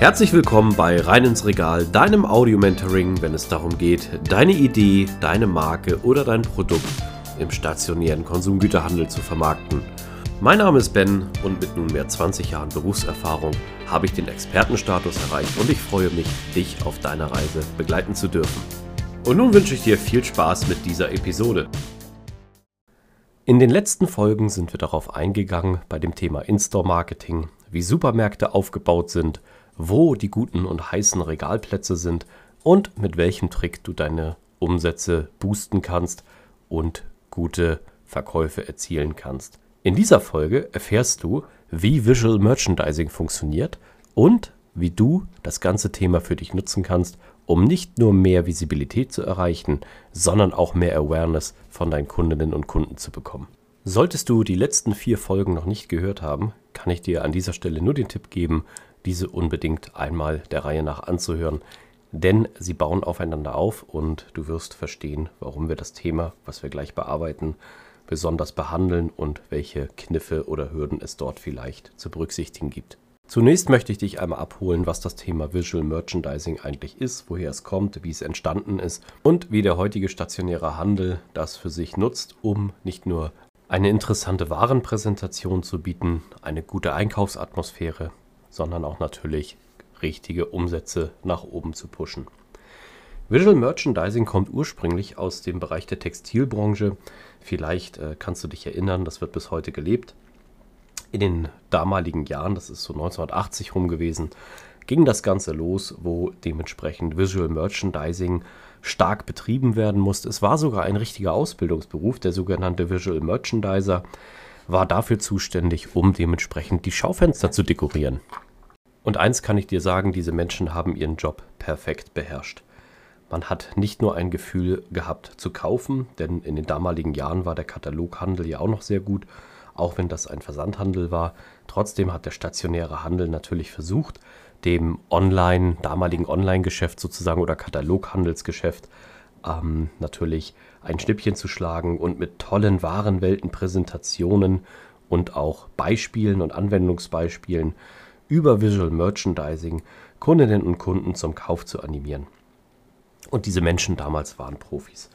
Herzlich willkommen bei Rein ins Regal, deinem Audio-Mentoring, wenn es darum geht, deine Idee, deine Marke oder dein Produkt im stationären Konsumgüterhandel zu vermarkten. Mein Name ist Ben und mit nunmehr 20 Jahren Berufserfahrung habe ich den Expertenstatus erreicht und ich freue mich, dich auf deiner Reise begleiten zu dürfen. Und nun wünsche ich dir viel Spaß mit dieser Episode. In den letzten Folgen sind wir darauf eingegangen bei dem Thema In-Store-Marketing, wie Supermärkte aufgebaut sind, wo die guten und heißen Regalplätze sind und mit welchem Trick du deine Umsätze boosten kannst und gute Verkäufe erzielen kannst. In dieser Folge erfährst du, wie Visual Merchandising funktioniert und wie du das ganze Thema für dich nutzen kannst, um nicht nur mehr Visibilität zu erreichen, sondern auch mehr Awareness von deinen Kundinnen und Kunden zu bekommen. Solltest du die letzten vier Folgen noch nicht gehört haben, kann ich dir an dieser Stelle nur den Tipp geben, diese unbedingt einmal der Reihe nach anzuhören, denn sie bauen aufeinander auf und du wirst verstehen, warum wir das Thema, was wir gleich bearbeiten, besonders behandeln und welche Kniffe oder Hürden es dort vielleicht zu berücksichtigen gibt. Zunächst möchte ich dich einmal abholen, was das Thema Visual Merchandising eigentlich ist, woher es kommt, wie es entstanden ist und wie der heutige stationäre Handel das für sich nutzt, um nicht nur eine interessante Warenpräsentation zu bieten, eine gute Einkaufsatmosphäre, sondern auch natürlich richtige Umsätze nach oben zu pushen. Visual Merchandising kommt ursprünglich aus dem Bereich der Textilbranche. Vielleicht äh, kannst du dich erinnern, das wird bis heute gelebt. In den damaligen Jahren, das ist so 1980 rum gewesen, ging das Ganze los, wo dementsprechend Visual Merchandising stark betrieben werden musste. Es war sogar ein richtiger Ausbildungsberuf, der sogenannte Visual Merchandiser war dafür zuständig, um dementsprechend die Schaufenster zu dekorieren. Und eins kann ich dir sagen, diese Menschen haben ihren Job perfekt beherrscht. Man hat nicht nur ein Gefühl gehabt zu kaufen, denn in den damaligen Jahren war der Kataloghandel ja auch noch sehr gut, auch wenn das ein Versandhandel war. Trotzdem hat der stationäre Handel natürlich versucht, dem Online, damaligen Online-Geschäft sozusagen oder Kataloghandelsgeschäft ähm, natürlich ein Schnippchen zu schlagen und mit tollen Warenwelten, Präsentationen und auch Beispielen und Anwendungsbeispielen über Visual Merchandising Kundinnen und Kunden zum Kauf zu animieren. Und diese Menschen damals waren Profis.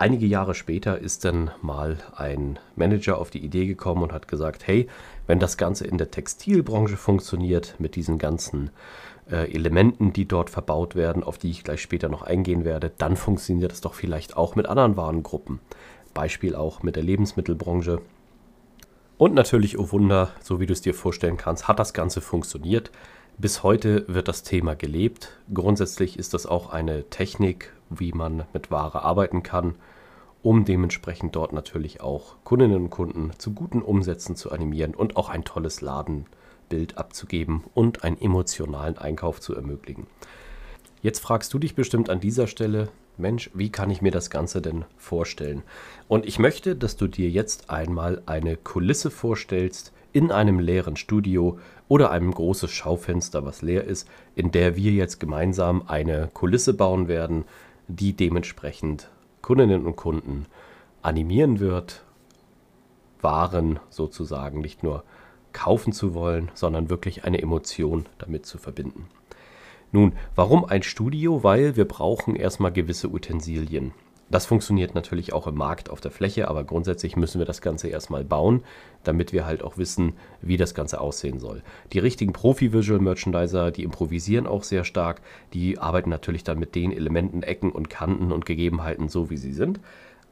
Einige Jahre später ist dann mal ein Manager auf die Idee gekommen und hat gesagt, hey, wenn das Ganze in der Textilbranche funktioniert, mit diesen ganzen äh, Elementen, die dort verbaut werden, auf die ich gleich später noch eingehen werde, dann funktioniert es doch vielleicht auch mit anderen Warengruppen. Beispiel auch mit der Lebensmittelbranche. Und natürlich, oh Wunder, so wie du es dir vorstellen kannst, hat das Ganze funktioniert. Bis heute wird das Thema gelebt. Grundsätzlich ist das auch eine Technik, wie man mit Ware arbeiten kann, um dementsprechend dort natürlich auch Kundinnen und Kunden zu guten Umsätzen zu animieren und auch ein tolles Ladenbild abzugeben und einen emotionalen Einkauf zu ermöglichen. Jetzt fragst du dich bestimmt an dieser Stelle, Mensch, wie kann ich mir das Ganze denn vorstellen? Und ich möchte, dass du dir jetzt einmal eine Kulisse vorstellst in einem leeren Studio oder einem großes Schaufenster, was leer ist, in der wir jetzt gemeinsam eine Kulisse bauen werden, die dementsprechend Kundinnen und Kunden animieren wird, Waren sozusagen nicht nur kaufen zu wollen, sondern wirklich eine Emotion damit zu verbinden. Nun, warum ein Studio? Weil wir brauchen erstmal gewisse Utensilien. Das funktioniert natürlich auch im Markt auf der Fläche, aber grundsätzlich müssen wir das Ganze erstmal bauen, damit wir halt auch wissen, wie das Ganze aussehen soll. Die richtigen Profi-Visual Merchandiser, die improvisieren auch sehr stark, die arbeiten natürlich dann mit den Elementen, Ecken und Kanten und Gegebenheiten so, wie sie sind.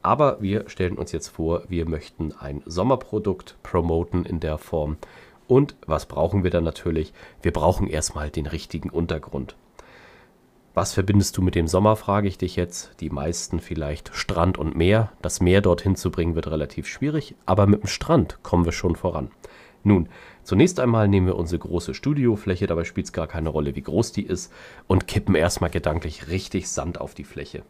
Aber wir stellen uns jetzt vor, wir möchten ein Sommerprodukt promoten in der Form. Und was brauchen wir dann natürlich? Wir brauchen erstmal den richtigen Untergrund. Was verbindest du mit dem Sommer, frage ich dich jetzt. Die meisten vielleicht Strand und Meer. Das Meer dorthin zu bringen wird relativ schwierig, aber mit dem Strand kommen wir schon voran. Nun, zunächst einmal nehmen wir unsere große Studiofläche, dabei spielt es gar keine Rolle, wie groß die ist, und kippen erstmal gedanklich richtig Sand auf die Fläche.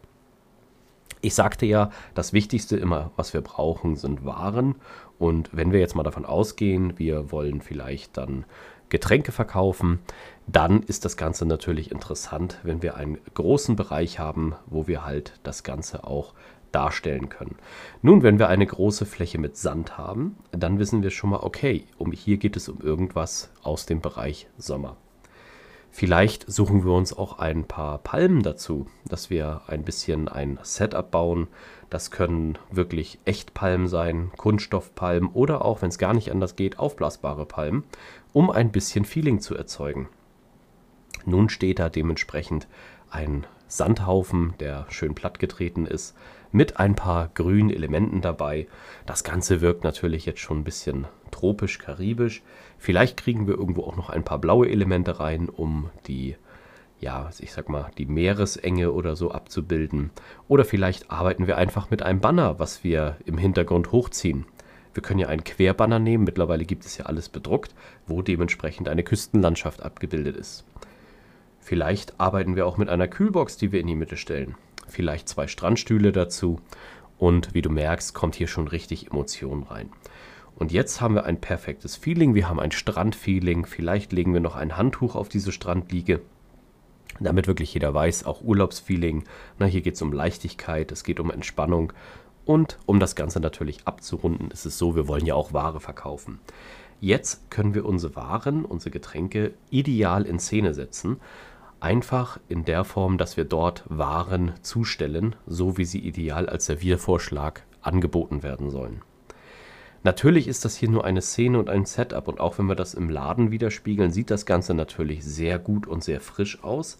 Ich sagte ja, das Wichtigste immer, was wir brauchen, sind Waren. Und wenn wir jetzt mal davon ausgehen, wir wollen vielleicht dann Getränke verkaufen, dann ist das Ganze natürlich interessant, wenn wir einen großen Bereich haben, wo wir halt das Ganze auch darstellen können. Nun, wenn wir eine große Fläche mit Sand haben, dann wissen wir schon mal, okay, um, hier geht es um irgendwas aus dem Bereich Sommer. Vielleicht suchen wir uns auch ein paar Palmen dazu, dass wir ein bisschen ein Setup bauen. Das können wirklich Echtpalmen sein, Kunststoffpalmen oder auch, wenn es gar nicht anders geht, aufblasbare Palmen, um ein bisschen Feeling zu erzeugen. Nun steht da dementsprechend ein Sandhaufen, der schön plattgetreten ist, mit ein paar grünen Elementen dabei. Das Ganze wirkt natürlich jetzt schon ein bisschen tropisch-karibisch. Vielleicht kriegen wir irgendwo auch noch ein paar blaue Elemente rein, um die, ja, ich sag mal, die Meeresenge oder so abzubilden. Oder vielleicht arbeiten wir einfach mit einem Banner, was wir im Hintergrund hochziehen. Wir können ja einen Querbanner nehmen, mittlerweile gibt es ja alles bedruckt, wo dementsprechend eine Küstenlandschaft abgebildet ist. Vielleicht arbeiten wir auch mit einer Kühlbox, die wir in die Mitte stellen. Vielleicht zwei Strandstühle dazu. Und wie du merkst, kommt hier schon richtig Emotion rein. Und jetzt haben wir ein perfektes Feeling. Wir haben ein Strandfeeling. Vielleicht legen wir noch ein Handtuch auf diese Strandliege. Damit wirklich jeder weiß, auch Urlaubsfeeling. Na, hier geht es um Leichtigkeit, es geht um Entspannung. Und um das Ganze natürlich abzurunden, ist es so, wir wollen ja auch Ware verkaufen. Jetzt können wir unsere Waren, unsere Getränke ideal in Szene setzen Einfach in der Form, dass wir dort Waren zustellen, so wie sie ideal als Serviervorschlag angeboten werden sollen. Natürlich ist das hier nur eine Szene und ein Setup und auch wenn wir das im Laden widerspiegeln, sieht das Ganze natürlich sehr gut und sehr frisch aus.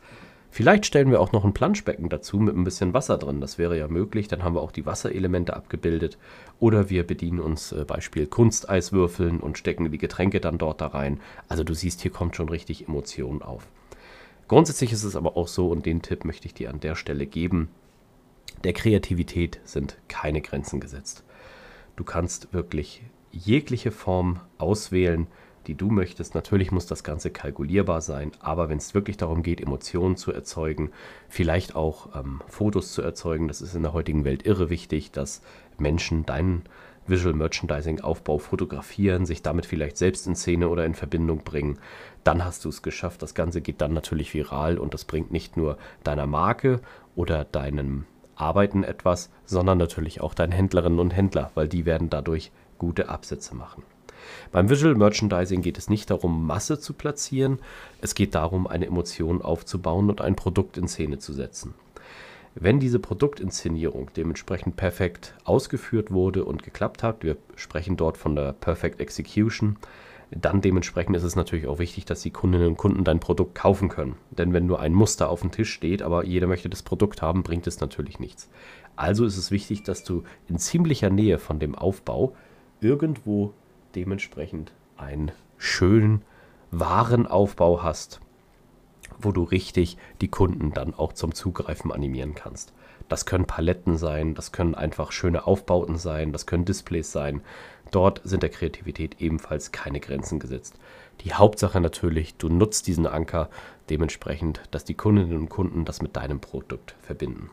Vielleicht stellen wir auch noch ein Planschbecken dazu mit ein bisschen Wasser drin. Das wäre ja möglich. Dann haben wir auch die Wasserelemente abgebildet. Oder wir bedienen uns äh, Beispiel Kunsteiswürfeln und stecken die Getränke dann dort da rein. Also du siehst, hier kommt schon richtig Emotion auf. Grundsätzlich ist es aber auch so, und den Tipp möchte ich dir an der Stelle geben, der Kreativität sind keine Grenzen gesetzt. Du kannst wirklich jegliche Form auswählen, die du möchtest. Natürlich muss das Ganze kalkulierbar sein, aber wenn es wirklich darum geht, Emotionen zu erzeugen, vielleicht auch ähm, Fotos zu erzeugen, das ist in der heutigen Welt irre wichtig, dass Menschen deinen Visual Merchandising Aufbau fotografieren, sich damit vielleicht selbst in Szene oder in Verbindung bringen, dann hast du es geschafft. Das Ganze geht dann natürlich viral und das bringt nicht nur deiner Marke oder deinem Arbeiten etwas, sondern natürlich auch deinen Händlerinnen und Händler, weil die werden dadurch gute Absätze machen. Beim Visual Merchandising geht es nicht darum, Masse zu platzieren, es geht darum, eine Emotion aufzubauen und ein Produkt in Szene zu setzen. Wenn diese Produktinszenierung dementsprechend perfekt ausgeführt wurde und geklappt hat, wir sprechen dort von der Perfect Execution, dann dementsprechend ist es natürlich auch wichtig, dass die Kundinnen und Kunden dein Produkt kaufen können. Denn wenn nur ein Muster auf dem Tisch steht, aber jeder möchte das Produkt haben, bringt es natürlich nichts. Also ist es wichtig, dass du in ziemlicher Nähe von dem Aufbau irgendwo dementsprechend einen schönen Warenaufbau hast, wo du richtig die Kunden dann auch zum Zugreifen animieren kannst. Das können Paletten sein, das können einfach schöne Aufbauten sein, das können Displays sein. Dort sind der Kreativität ebenfalls keine Grenzen gesetzt. Die Hauptsache natürlich, du nutzt diesen Anker dementsprechend, dass die Kundinnen und Kunden das mit deinem Produkt verbinden.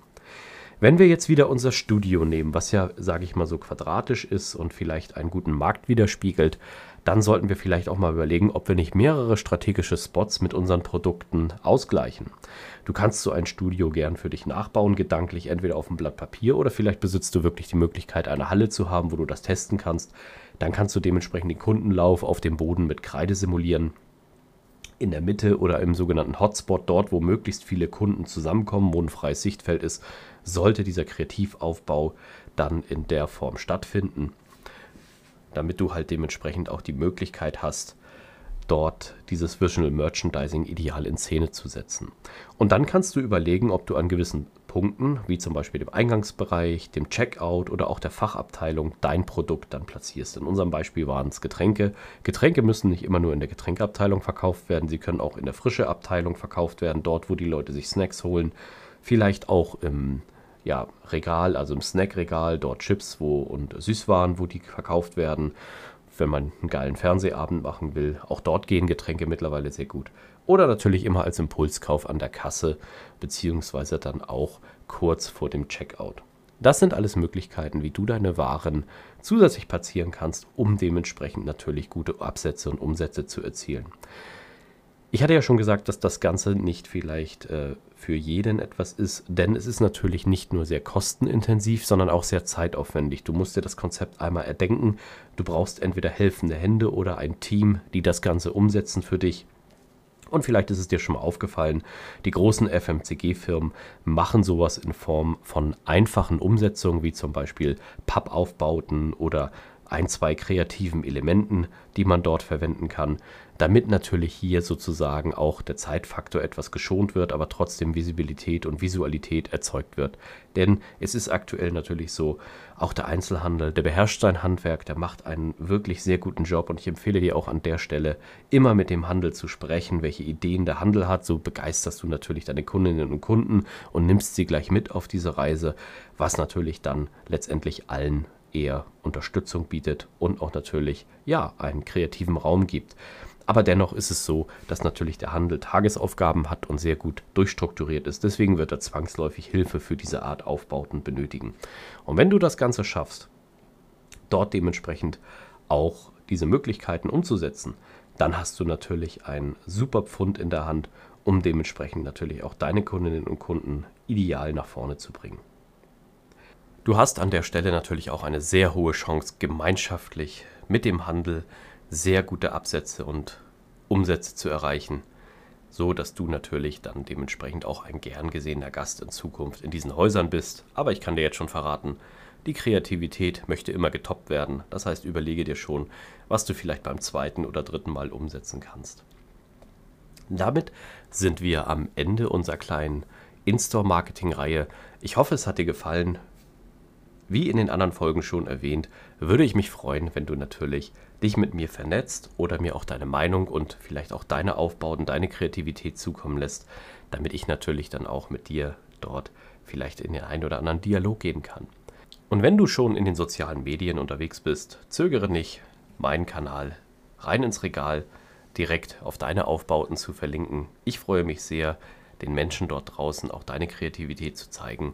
Wenn wir jetzt wieder unser Studio nehmen, was ja, sage ich mal, so quadratisch ist und vielleicht einen guten Markt widerspiegelt, dann sollten wir vielleicht auch mal überlegen, ob wir nicht mehrere strategische Spots mit unseren Produkten ausgleichen. Du kannst so ein Studio gern für dich nachbauen, gedanklich entweder auf einem Blatt Papier oder vielleicht besitzt du wirklich die Möglichkeit, eine Halle zu haben, wo du das testen kannst. Dann kannst du dementsprechend den Kundenlauf auf dem Boden mit Kreide simulieren. In der Mitte oder im sogenannten Hotspot, dort wo möglichst viele Kunden zusammenkommen, wo ein freies Sichtfeld ist, sollte dieser Kreativaufbau dann in der Form stattfinden damit du halt dementsprechend auch die Möglichkeit hast, dort dieses Visual Merchandising ideal in Szene zu setzen. Und dann kannst du überlegen, ob du an gewissen Punkten, wie zum Beispiel dem Eingangsbereich, dem Checkout oder auch der Fachabteilung, dein Produkt dann platzierst. In unserem Beispiel waren es Getränke. Getränke müssen nicht immer nur in der Getränkeabteilung verkauft werden, sie können auch in der frische Abteilung verkauft werden, dort, wo die Leute sich Snacks holen. Vielleicht auch im ja, Regal, also im Snackregal, dort Chips wo, und Süßwaren, wo die verkauft werden. Wenn man einen geilen Fernsehabend machen will, auch dort gehen Getränke mittlerweile sehr gut. Oder natürlich immer als Impulskauf an der Kasse, beziehungsweise dann auch kurz vor dem Checkout. Das sind alles Möglichkeiten, wie du deine Waren zusätzlich platzieren kannst, um dementsprechend natürlich gute Absätze und Umsätze zu erzielen. Ich hatte ja schon gesagt, dass das Ganze nicht vielleicht äh, für jeden etwas ist, denn es ist natürlich nicht nur sehr kostenintensiv, sondern auch sehr zeitaufwendig. Du musst dir das Konzept einmal erdenken. Du brauchst entweder helfende Hände oder ein Team, die das Ganze umsetzen für dich. Und vielleicht ist es dir schon mal aufgefallen, die großen FMCG-Firmen machen sowas in Form von einfachen Umsetzungen, wie zum Beispiel Pappaufbauten oder ein, zwei kreativen Elementen, die man dort verwenden kann, damit natürlich hier sozusagen auch der Zeitfaktor etwas geschont wird, aber trotzdem Visibilität und Visualität erzeugt wird. Denn es ist aktuell natürlich so, auch der Einzelhandel, der beherrscht sein Handwerk, der macht einen wirklich sehr guten Job und ich empfehle dir auch an der Stelle immer mit dem Handel zu sprechen, welche Ideen der Handel hat. So begeisterst du natürlich deine Kundinnen und Kunden und nimmst sie gleich mit auf diese Reise, was natürlich dann letztendlich allen eher Unterstützung bietet und auch natürlich ja einen kreativen Raum gibt. Aber dennoch ist es so, dass natürlich der Handel Tagesaufgaben hat und sehr gut durchstrukturiert ist. Deswegen wird er zwangsläufig Hilfe für diese Art Aufbauten benötigen. Und wenn du das Ganze schaffst, dort dementsprechend auch diese Möglichkeiten umzusetzen, dann hast du natürlich einen super Pfund in der Hand, um dementsprechend natürlich auch deine Kundinnen und Kunden ideal nach vorne zu bringen. Du hast an der Stelle natürlich auch eine sehr hohe Chance, gemeinschaftlich mit dem Handel sehr gute Absätze und Umsätze zu erreichen, so dass du natürlich dann dementsprechend auch ein gern gesehener Gast in Zukunft in diesen Häusern bist. Aber ich kann dir jetzt schon verraten, die Kreativität möchte immer getoppt werden. Das heißt, überlege dir schon, was du vielleicht beim zweiten oder dritten Mal umsetzen kannst. Damit sind wir am Ende unserer kleinen In-Store-Marketing-Reihe. Ich hoffe, es hat dir gefallen. Wie in den anderen Folgen schon erwähnt, würde ich mich freuen, wenn du natürlich dich mit mir vernetzt oder mir auch deine Meinung und vielleicht auch deine Aufbauten, deine Kreativität zukommen lässt, damit ich natürlich dann auch mit dir dort vielleicht in den einen oder anderen Dialog gehen kann. Und wenn du schon in den sozialen Medien unterwegs bist, zögere nicht, meinen Kanal rein ins Regal direkt auf deine Aufbauten zu verlinken. Ich freue mich sehr, den Menschen dort draußen auch deine Kreativität zu zeigen